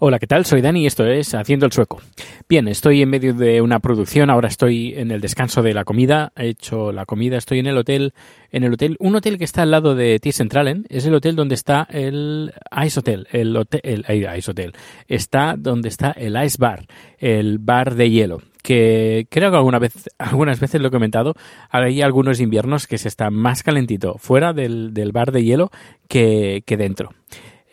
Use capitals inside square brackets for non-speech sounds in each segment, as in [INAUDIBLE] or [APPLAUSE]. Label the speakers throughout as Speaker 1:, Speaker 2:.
Speaker 1: Hola, ¿qué tal? Soy Dani y esto es Haciendo el Sueco. Bien, estoy en medio de una producción, ahora estoy en el descanso de la comida, he hecho la comida, estoy en el hotel, en el hotel, un hotel que está al lado de T Centralen, es el hotel donde está el Ice Hotel, el hotel, el, Ice Hotel, está donde está el Ice Bar, el bar de hielo, que creo que alguna vez, [LAUGHS] algunas veces lo he comentado, hay algunos inviernos que se está más calentito fuera del, bar de hielo que dentro.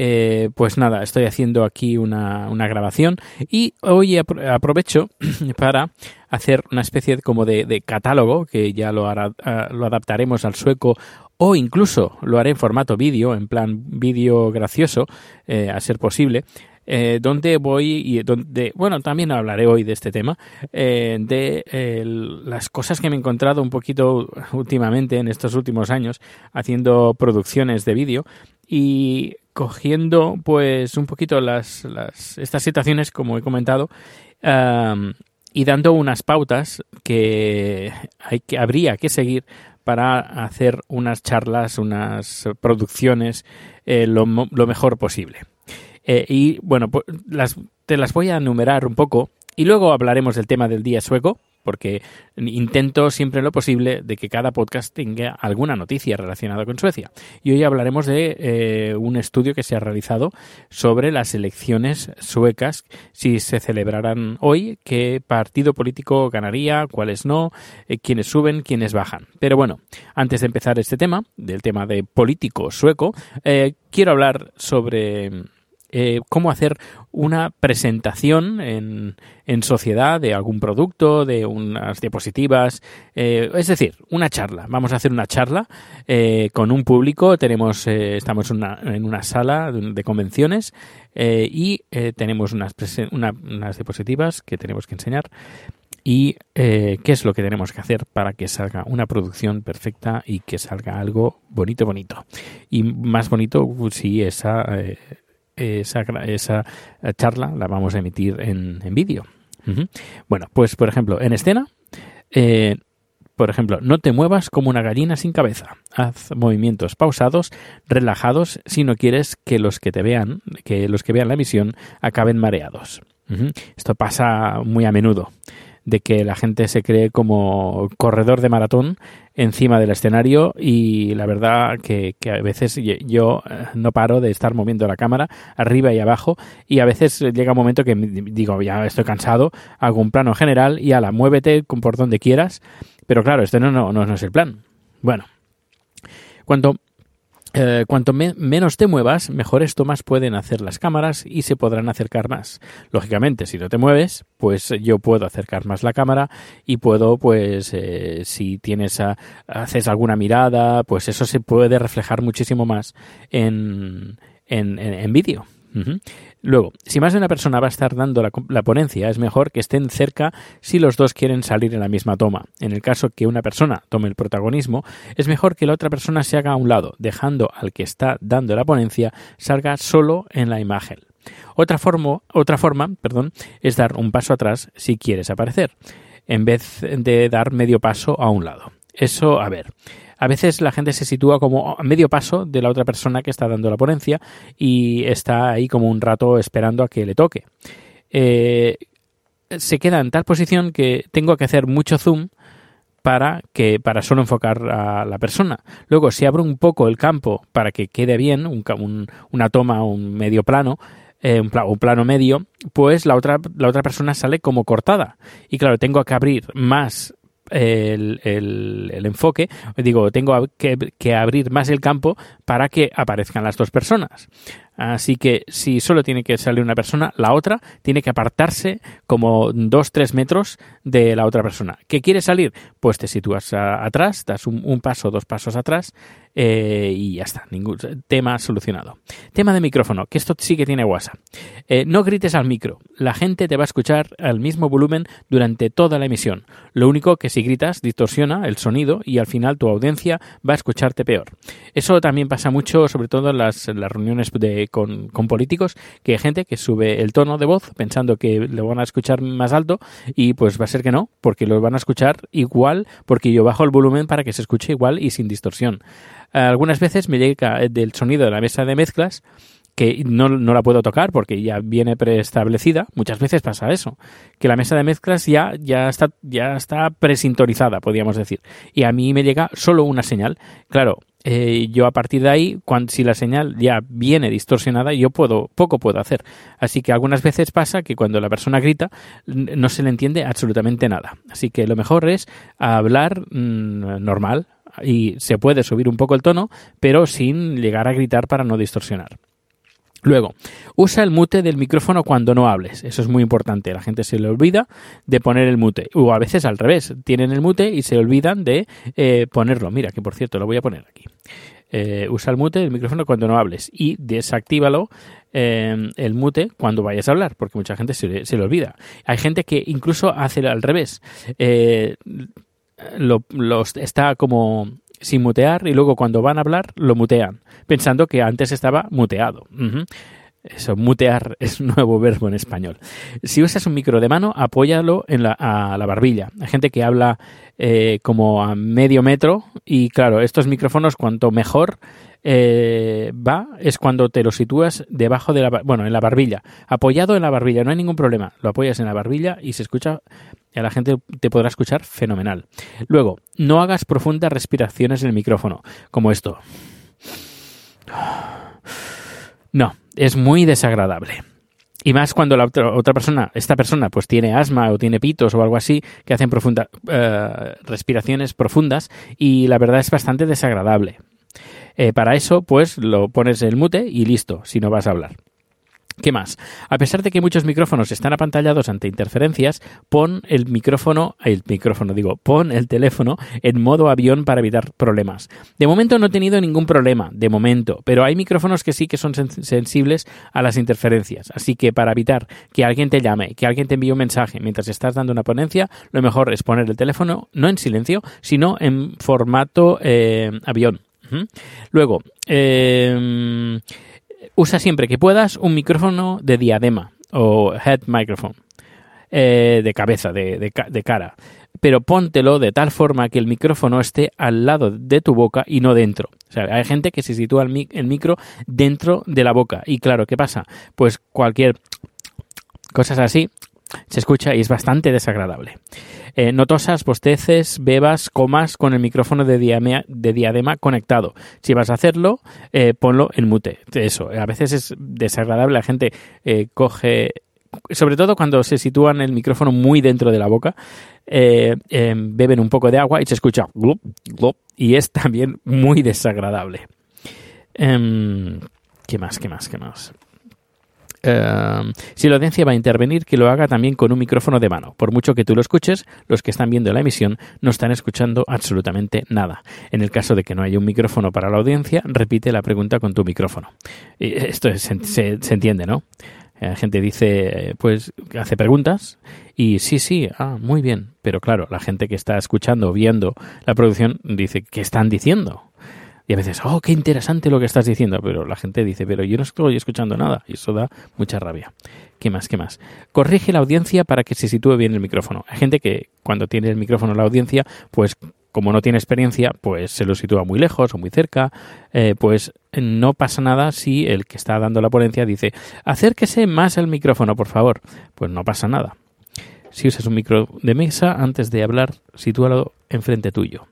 Speaker 1: Eh, pues nada, estoy haciendo aquí una, una grabación y hoy apro- aprovecho [CLEARS THROAT] para hacer una especie como de, de catálogo que ya lo, hará- ah, lo adaptaremos al sueco o incluso lo haré en formato vídeo, en plan vídeo gracioso, eh, a ser posible. eh, donde voy y donde, bueno, también hablaré hoy de este tema, eh, de las cosas que me he encontrado un poquito últimamente, en estos últimos años, haciendo producciones de vídeo y cogiendo pues un poquito las, las estas situaciones como he comentado y dando unas pautas que hay que habría que seguir para hacer unas charlas, unas producciones eh, lo mejor posible. Eh, y bueno, pues, las, te las voy a enumerar un poco y luego hablaremos del tema del día sueco, porque intento siempre lo posible de que cada podcast tenga alguna noticia relacionada con Suecia. Y hoy hablaremos de eh, un estudio que se ha realizado sobre las elecciones suecas, si se celebrarán hoy, qué partido político ganaría, cuáles no, eh, quiénes suben, quiénes bajan. Pero bueno, antes de empezar este tema, del tema de político sueco, eh, quiero hablar sobre eh, cómo hacer una presentación en, en sociedad de algún producto, de unas diapositivas, eh, es decir, una charla. Vamos a hacer una charla eh, con un público. Tenemos, eh, estamos en una, sala de, convenciones y tenemos unas, unas diapositivas que tenemos que enseñar. Y qué es lo que tenemos que hacer para que salga una producción perfecta y que salga algo bonito, bonito. Y más bonito si esa esa, esa eh, charla la vamos a emitir en, en vídeo. Bueno, pues por ejemplo, en escena, eh, por ejemplo, no te muevas como una gallina sin cabeza. Haz movimientos pausados, relajados, si no quieres que los que te vean, que los que vean la emisión acaben mareados. Esto pasa muy a menudo de que la gente se cree como corredor de maratón encima del escenario y la verdad que, que a veces yo eh, no paro de estar moviendo la cámara arriba y abajo y a veces llega un momento que digo ya estoy cansado, hago un plano general y ala, muévete por donde quieras, pero claro, esto no, no, no, no es el plan. Bueno, cuanto eh, cuanto me- menos te muevas, mejores tomas pueden hacer las cámaras y se podrán acercar más. Lógicamente, si no te mueves, pues yo puedo acercar más la cámara y puedo, pues, eh, si tienes a- haces alguna mirada, pues eso se puede reflejar muchísimo más en, en, en- en vídeo. Luego, si más de una persona va a estar dando la, la ponencia, es mejor que estén cerca si los dos quieren salir en la misma toma. En el caso que una persona tome el protagonismo, es mejor que la otra persona se haga a un lado, dejando al que está dando la ponencia salga solo en la imagen. Otra forma, otra forma perdón, es dar un paso atrás si quieres aparecer, en vez de dar medio paso a un lado. Eso, a ver, a veces la gente se sitúa como a medio paso de la otra persona que está dando la ponencia y está ahí como un rato esperando a que le toque. Eh, se queda en tal posición que tengo que hacer mucho zoom para que para solo enfocar a la persona. Luego, si abro un poco el campo para que quede bien, una toma, un medio plano, eh, un plano medio, pues la otra, la otra persona sale como cortada. Y claro, tengo que abrir más el, el- el enfoque, digo, tengo que, que abrir más el campo para que aparezcan las dos personas. Así que si solo tiene que salir una persona, la otra tiene que apartarse como 2-3 metros de la otra persona. ¿Qué quiere salir? Pues te sitúas atrás, das un, un paso, dos pasos atrás eh, y ya está. Ningún tema solucionado. Tema de micrófono, que esto sí que tiene WhatsApp. Eh, no grites al micro. La gente te va a escuchar al mismo volumen durante toda la emisión. Lo único que si gritas distorsiona el sonido y al final tu audiencia va a escucharte peor. Eso también pasa mucho, sobre todo en las, en las reuniones de, con, con políticos, que hay gente que sube el tono de voz pensando que lo van a escuchar más alto y pues va a ser que no, porque lo van a escuchar igual porque yo bajo el volumen para que se escuche igual y sin distorsión. Algunas veces me llega del sonido de la mesa de mezclas que no, no la puedo tocar porque ya viene preestablecida. Muchas veces pasa eso, que la mesa de mezclas ya, ya, está, ya está presintonizada, podríamos decir. Y a mí me llega solo una señal. Claro, eh, yo a partir de ahí, cuando, si la señal ya viene distorsionada, yo puedo, poco puedo hacer. Así que algunas veces pasa que cuando la persona grita, no se le entiende absolutamente nada. Así que lo mejor es hablar mm, normal y se puede subir un poco el tono, pero sin llegar a gritar para no distorsionar. Luego, usa el mute del micrófono cuando no hables. Eso es muy importante. La gente se le olvida de poner el mute. O a veces al revés. Tienen el mute y se olvidan de eh, ponerlo. Mira, que por cierto, lo voy a poner aquí. Eh, usa el mute del micrófono cuando no hables. Y desactívalo eh, el mute cuando vayas a hablar. Porque mucha gente se le, se le olvida. Hay gente que incluso hace al revés. Eh, lo, los está como sin mutear y luego cuando van a hablar lo mutean, pensando que antes estaba muteado. Eso, mutear [LAUGHS] es un nuevo verbo en español. Si usas un micro de mano, apóyalo en la, a la barbilla. Hay gente que habla eh, como a medio metro y claro, estos micrófonos cuanto mejor eh, va es cuando te lo sitúas debajo de la, bueno, en la barbilla, apoyado en la barbilla, no hay ningún problema. Lo apoyas en la barbilla y se escucha, a la gente te podrá escuchar fenomenal. Luego, no hagas profundas respiraciones en el micrófono, como esto. No, es muy desagradable. Y más cuando la otra, persona, esta persona, pues tiene asma o tiene pitos o algo así, que hacen profunda, eh, respiraciones profundas y la verdad es bastante desagradable. Eh, para eso, pues lo pones el mute y listo, si no vas a hablar. ¿Qué más? A pesar de que muchos micrófonos están apantallados ante interferencias, pon el micrófono, el micrófono digo, pon el teléfono en modo avión para evitar problemas. De momento no he tenido ningún problema, de momento, pero hay micrófonos que sí que son sen- sensibles a las interferencias. Así que para evitar que alguien te llame, que alguien te envíe un mensaje mientras estás dando una ponencia, lo mejor es poner el teléfono no en silencio, sino en formato eh, avión. Luego, eh, usa siempre que puedas un micrófono de diadema o head microphone eh, de cabeza, de, de de cara. Pero póntelo de tal forma que el micrófono esté al lado de tu boca y no dentro. O sea, hay gente que se sitúa el, mic- el micro dentro de la boca. Y claro, ¿qué pasa? Pues cualquier cosas así se escucha y es bastante desagradable. Eh, no bosteces, bebas, comas con el micrófono de, diadema conectado. Si vas a hacerlo, eh, ponlo en mute. Eso, a veces es desagradable. La gente eh, coge, sobre todo cuando se sitúan el micrófono muy dentro de la boca, eh, eh, beben un poco de agua y se escucha glup, glup, y es también muy desagradable. Em, ¿Qué más? ¿Qué más? ¿Qué más? Eh, si la audiencia va a intervenir, que lo haga también con un micrófono de mano. Por mucho que tú lo escuches, los que están viendo la emisión no están escuchando absolutamente nada. En el caso de que no haya un micrófono para la audiencia, repite la pregunta con tu micrófono. Esto es- se, se- se entiende, ¿no? La gente dice, eh, pues, hace preguntas y sí, sí, ah, muy bien. Pero claro, la gente que está escuchando o viendo la producción dice, ¿qué están diciendo? Y a veces, oh, qué interesante lo que estás diciendo, pero la gente dice, pero yo no estoy escuchando nada, y eso da mucha rabia. ¿Qué más? ¿Qué más? Corrige la audiencia para que se sitúe bien el micrófono. Hay gente que cuando tiene el micrófono la audiencia, pues como no tiene experiencia, pues se lo sitúa muy lejos o muy cerca, eh, pues no pasa nada si el que está dando la ponencia dice, acérquese más al micrófono, por favor. Pues no pasa nada. Si usas un micro de mesa, antes de hablar, sitúalo enfrente tuyo,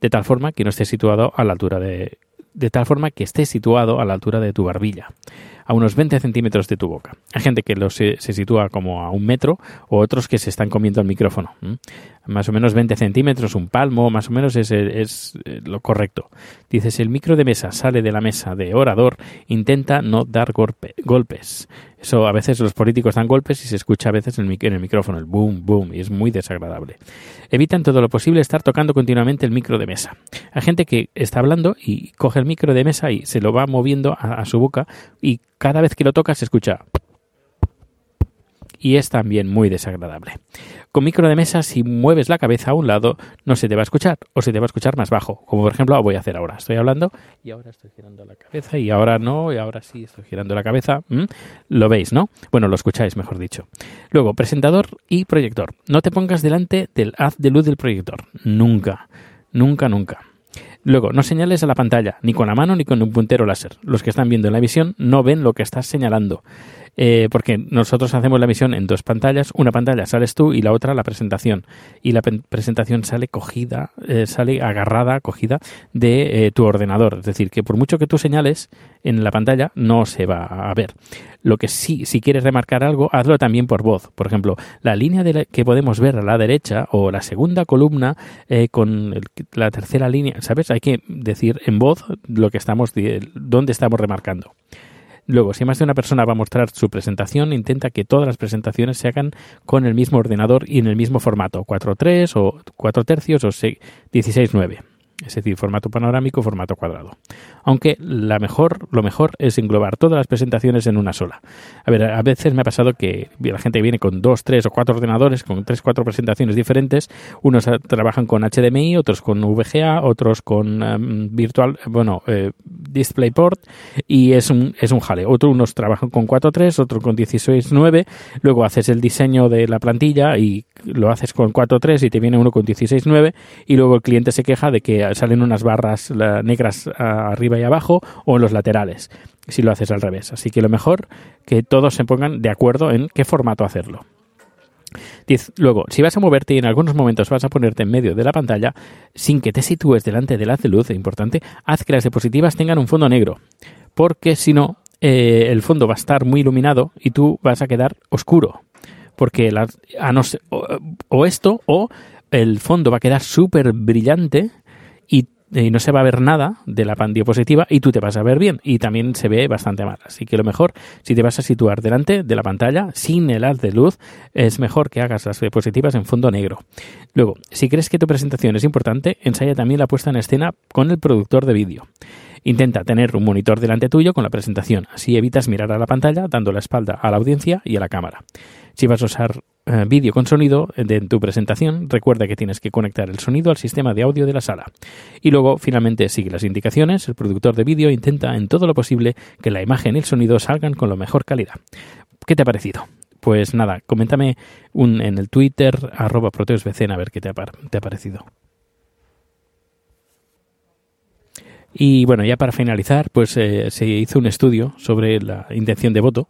Speaker 1: de tal forma que no esté situado a la altura de, de tal forma que esté situado a la altura de tu barbilla. A unos 20 centímetros de tu boca. Hay gente que lo se, sitúa como a un metro o otros que se están comiendo el micrófono. Más o menos 20 centímetros, un palmo, más o menos es, es eh, lo correcto. Dices, el micro de mesa sale de la mesa de orador, intenta no dar golpe- golpes. Eso a veces los políticos dan golpes y se escucha a veces en el, micrófono, el boom, boom, y es muy desagradable. Evita en todo lo posible estar tocando continuamente el micro de mesa. Hay gente que está hablando y coge el micro de mesa y se lo va moviendo a su boca y cada vez que lo toca se escucha y es también muy desagradable. Con micro de mesa, si mueves la cabeza a un lado, no se te va a escuchar o se te va a escuchar más bajo, como por ejemplo voy a hacer ahora. Estoy hablando y ahora estoy girando la cabeza y ahora no y ahora sí estoy girando la cabeza. Lo veis, ¿no? Bueno, lo escucháis, mejor dicho. Luego, presentador y proyector. No te pongas delante del haz de luz del proyector. Nunca, nunca, nunca. Luego, no señales a la pantalla, ni con la mano ni con un puntero láser. Los que están viendo en la visión no ven lo que estás señalando. Eh, porque nosotros hacemos la visión en dos pantallas. Una pantalla sales tú y la otra la presentación. Y la presentación sale cogida, eh, sale agarrada, cogida de eh, tu ordenador. Es decir, que por mucho que tú señales en la pantalla, no se va a ver. Lo que sí, si quieres remarcar algo, hazlo también por voz. Por ejemplo, la línea de la- que podemos ver a la derecha o la segunda columna eh, con la tercera línea, ¿sabes? Hay que decir en voz lo que estamos, dónde estamos remarcando. Luego, si más de una persona va a mostrar su presentación, intenta que todas las presentaciones se hagan con el mismo ordenador y en el mismo formato, 4.3 o 4 tercios o 6 16.9. Es decir, formato panorámico, formato cuadrado. Aunque la mejor, lo mejor es englobar todas las presentaciones en una sola. A ver, a veces me ha pasado que la gente viene con dos, tres o cuatro ordenadores, con tres, cuatro presentaciones diferentes. Unos trabajan con HDMI, otros con VGA, otros con em, virtual, bueno, eh, DisplayPort y es un, es un jale. Otros unos trabajan con 4.3, otros con 16.9. Luego haces el diseño de la plantilla y lo haces con 4.3 y te viene uno con 16.9 y luego el cliente se queja de que salen unas barras negras arriba y abajo o en los laterales si lo haces al revés. Así que lo mejor que todos se pongan de acuerdo en qué formato hacerlo. Luego, si vas a moverte y en algunos momentos vas a ponerte en medio de la pantalla, sin que te sitúes delante del haz de luz, es importante, haz que las diapositivas tengan un fondo negro, porque si no, eh, el fondo va a estar muy iluminado y tú vas a quedar oscuro. Porque la, a no ser, o, o esto, o el fondo va a quedar súper brillante y y no se va a ver nada de la diapositiva y tú te vas a ver bien y también se ve bastante mal. Así que lo mejor, si te vas a situar delante de la pantalla sin el haz de luz, es mejor que hagas las diapositivas en fondo negro. Luego, si crees que tu presentación es importante, ensaya también la puesta en escena con el productor de vídeo. Intenta tener un monitor delante tuyo con la presentación, así evitas mirar a la pantalla dando la espalda a la audiencia y a la cámara. Si vas a usar eh, vídeo con sonido de en tu presentación, recuerda que tienes que conectar el sonido al sistema de audio de la sala. Y luego, finalmente, sigue las indicaciones. El productor de vídeo intenta en todo lo posible que la imagen y el sonido salgan con la mejor calidad. ¿Qué te ha parecido? Pues nada, coméntame un, en el Twitter, arroba a ver qué te ha parecido. Y bueno, ya para finalizar, pues eh, se hizo un estudio sobre la intención de voto.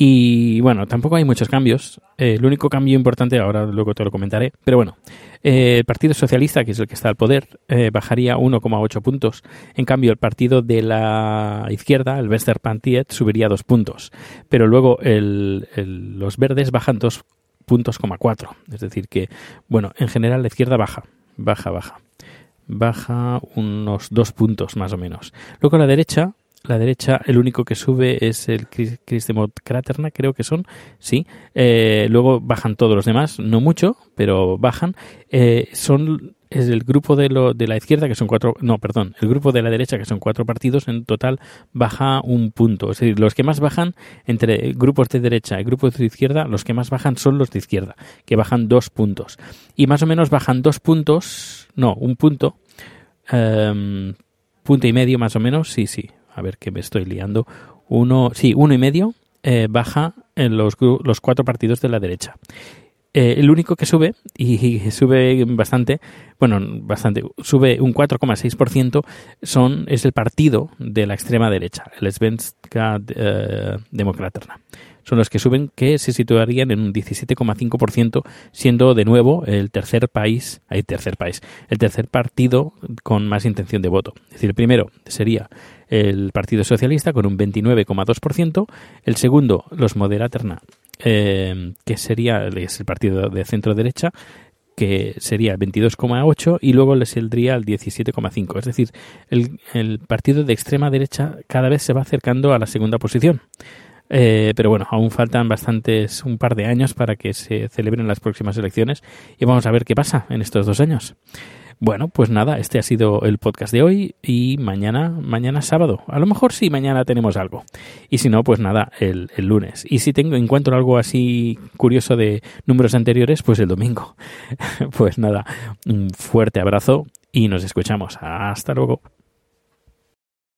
Speaker 1: Y bueno, tampoco hay muchos cambios. Eh, el único cambio importante, ahora luego te lo comentaré, pero bueno, eh, el Partido Socialista, que es el que está al poder, eh, bajaría 1,8 puntos. En cambio, el partido de la izquierda, el Westerpartiet, subiría 2 puntos. Pero luego el, los verdes bajan 2 puntos, 4. Es decir, que, bueno, en general la izquierda baja, baja, baja baja unos dos puntos más o menos. Luego a la derecha, la derecha, el único que sube es el Kristdemokraterna, creo que son, sí. Eh, luego bajan todos los demás, no mucho, pero bajan. Eh, son es el grupo de, lo, de la izquierda, que son cuatro, no, perdón, el grupo de la derecha, que son cuatro partidos, en total baja un punto. Es decir, los que más bajan entre grupos de derecha y grupos de izquierda, los que más bajan son los de izquierda, que bajan dos puntos. Y más o menos bajan dos puntos, no, un punto, um, punto y medio más o menos, sí, sí, a ver que me estoy liando, uno, sí, uno y medio eh, baja en los, los cuatro partidos de la derecha. Eh, el único que sube, y, sube bastante, bueno, bastante, sube un 4,6%, son, es el partido de la extrema derecha, el Svenska eh, Demokraterna. son los que suben, que se situarían en un 17,5%, siendo de nuevo el tercer país, el tercer país, el tercer partido con más intención de voto. Es decir, el primero sería el Partido Socialista con un 29,2%, el segundo, los Moderaterna, eh, que sería es el partido de centro derecha, que sería 22,8 y luego le saldría al 17,5. Es decir, el, el, partido de extrema derecha cada vez se va acercando a la segunda posición. Eh, pero bueno, aún faltan bastantes, un par de años para que se celebren las próximas elecciones y vamos a ver qué pasa en estos dos años. Bueno, pues nada, este ha sido el podcast de hoy y mañana, mañana sábado. A lo mejor sí, mañana tenemos algo. Y si no, pues nada, el, el lunes. Y si tengo, encuentro algo así curioso de números anteriores, pues el domingo. [LAUGHS] pues nada, un fuerte abrazo y nos escuchamos. Hasta luego.